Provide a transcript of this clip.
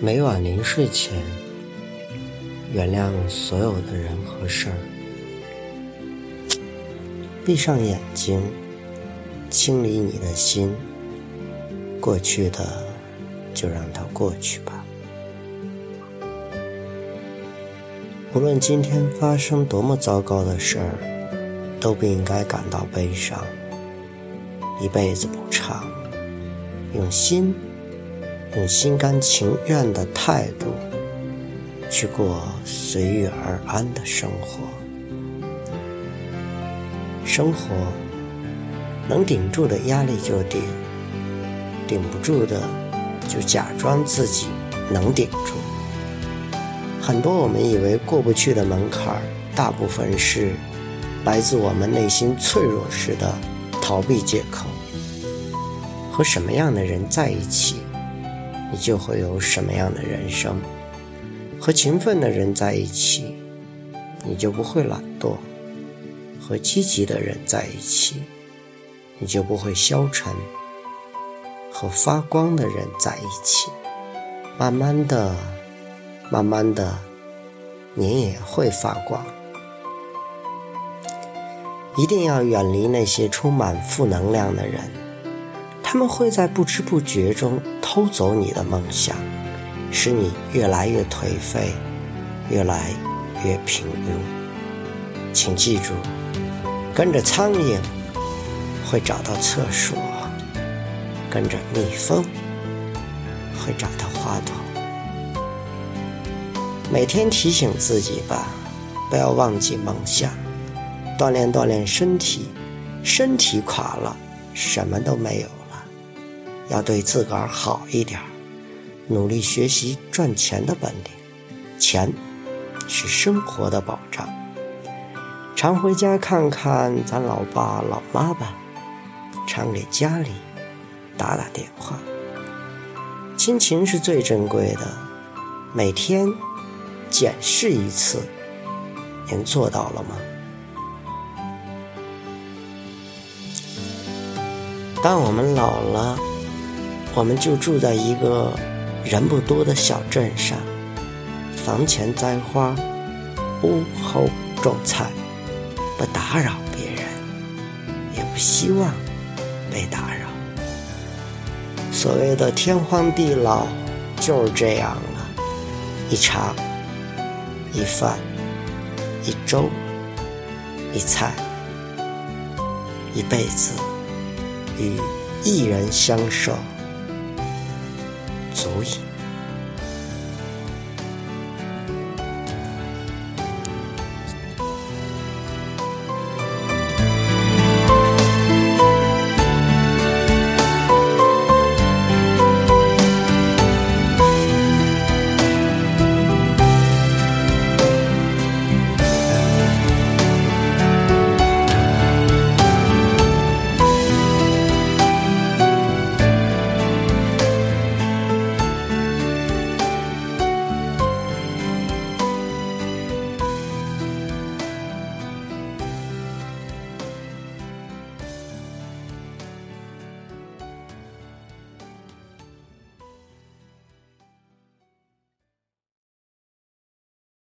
每晚临睡前，原谅所有的人和事儿，闭上眼睛，清理你的心。过去的，就让它过去吧。无论今天发生多么糟糕的事儿，都不应该感到悲伤。一辈子不长，用心。用心甘情愿的态度去过随遇而安的生活。生活能顶住的压力就顶，顶不住的就假装自己能顶住。很多我们以为过不去的门槛，大部分是来自我们内心脆弱时的逃避借口。和什么样的人在一起？你就会有什么样的人生？和勤奋的人在一起，你就不会懒惰；和积极的人在一起，你就不会消沉；和发光的人在一起，慢慢的、慢慢的，你也会发光。一定要远离那些充满负能量的人。他们会在不知不觉中偷走你的梦想，使你越来越颓废，越来越平庸。请记住，跟着苍蝇会找到厕所，跟着蜜蜂会找到花朵。每天提醒自己吧，不要忘记梦想，锻炼锻炼身体，身体垮了，什么都没有了。要对自个儿好一点努力学习赚钱的本领。钱是生活的保障。常回家看看咱老爸老妈吧，常给家里打打电话。亲情是最珍贵的，每天检视一次，您做到了吗？当我们老了。我们就住在一个人不多的小镇上，房前栽花，屋后种菜，不打扰别人，也不希望被打扰。所谓的天荒地老，就是这样了。一茶，一饭，一粥，一菜，一辈子与一人相守。足矣。